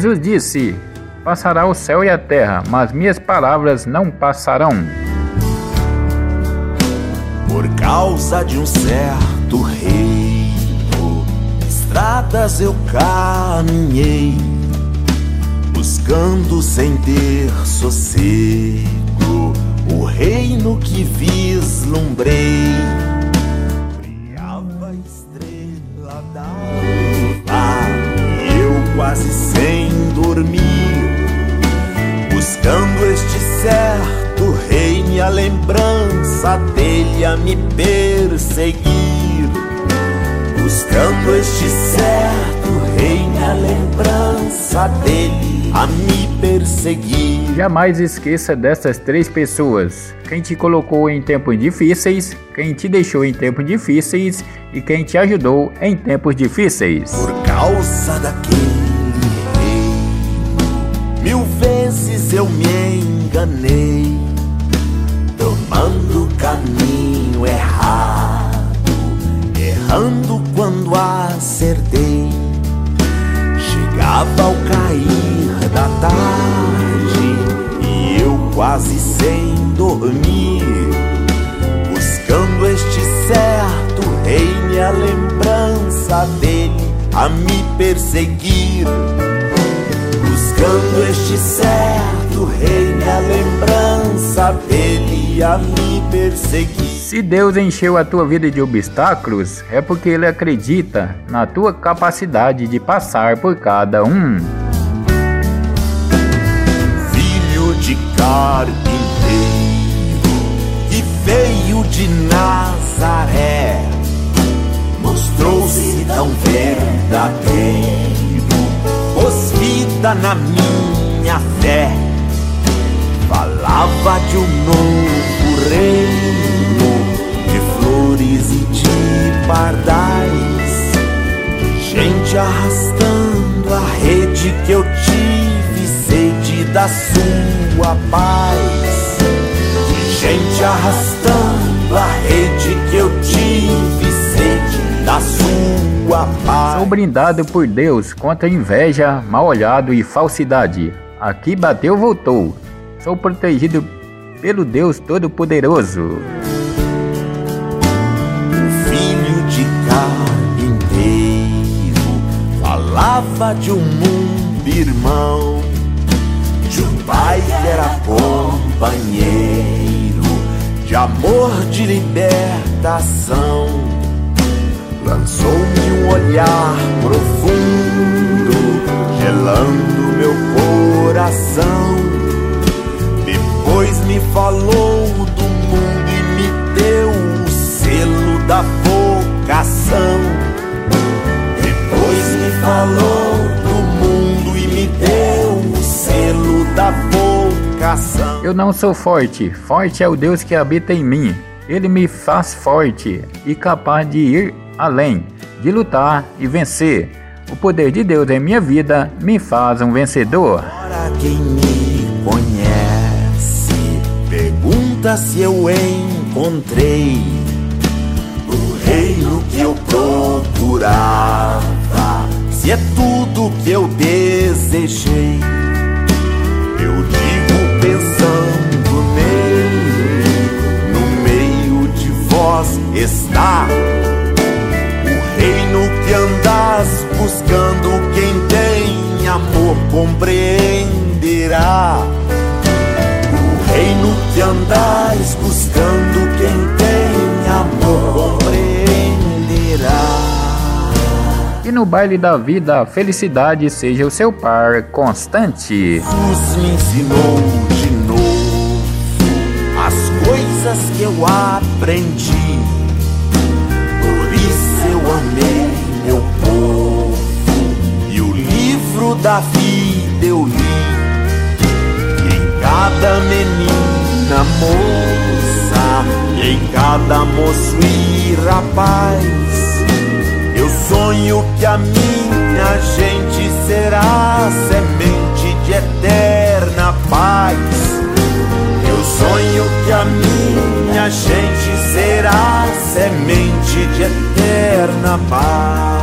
Jesus disse: Passará o céu e a terra, mas minhas palavras não passarão. Por causa de um certo reino, estradas eu caminhei, buscando sem ter sossego o reino que vislumbrei. Lembrança dele a me perseguir. Buscando este certo reino a lembrança dele a me perseguir. Jamais esqueça dessas três pessoas: quem te colocou em tempos difíceis, quem te deixou em tempos difíceis e quem te ajudou em tempos difíceis. Por causa daquele reino, mil vezes eu me enganei, caminho errado, errando quando acertei. Chegava ao cair da tarde e eu quase sem dormir, buscando este certo reino e a lembrança dele a me perseguir. Buscando este certo reino e a lembrança dele a me perseguir. Se Deus encheu a tua vida de obstáculos, é porque Ele acredita na tua capacidade de passar por cada um. filho de carpinteiro e veio de Nazaré, mostrou-se tão verdadeiro, pôs vida na minha fé, falava de um novo reino, de flores e de pardais, gente arrastando a rede que eu tive sede da sua paz. Gente arrastando a rede que eu tive sede da sua paz. Sou brindado por Deus contra inveja, mal olhado e falsidade. Aqui bateu, voltou. Sou protegido pelo Deus Todo-Poderoso. filho de carpinteiro falava de um mundo irmão, de um pai que era companheiro, de amor, de libertação. Lançou-me um olhar profundo, falou do mundo e me deu o selo da vocação. Depois me falou do mundo e me deu o selo da vocação. Eu não sou forte, forte é o Deus que habita em mim. Ele me faz forte e capaz de ir além, de lutar e vencer. O poder de Deus em minha vida me faz um vencedor. Agora quem me conhece pergunta se eu encontrei o reino que eu procurava, se é tudo que eu desejei. Eu digo pensando nele, no meio de vós está o reino que andas buscando, quem tem amor compreenderá. No baile da vida, a felicidade seja o seu par constante. Jesus me ensinou de novo as coisas que eu aprendi. Por isso eu amei meu povo e o livro da vida eu li. Em cada menina moça, em cada moço e rapaz. Sonho que a minha gente será semente de eterna paz. Eu sonho que a minha gente será semente de eterna paz.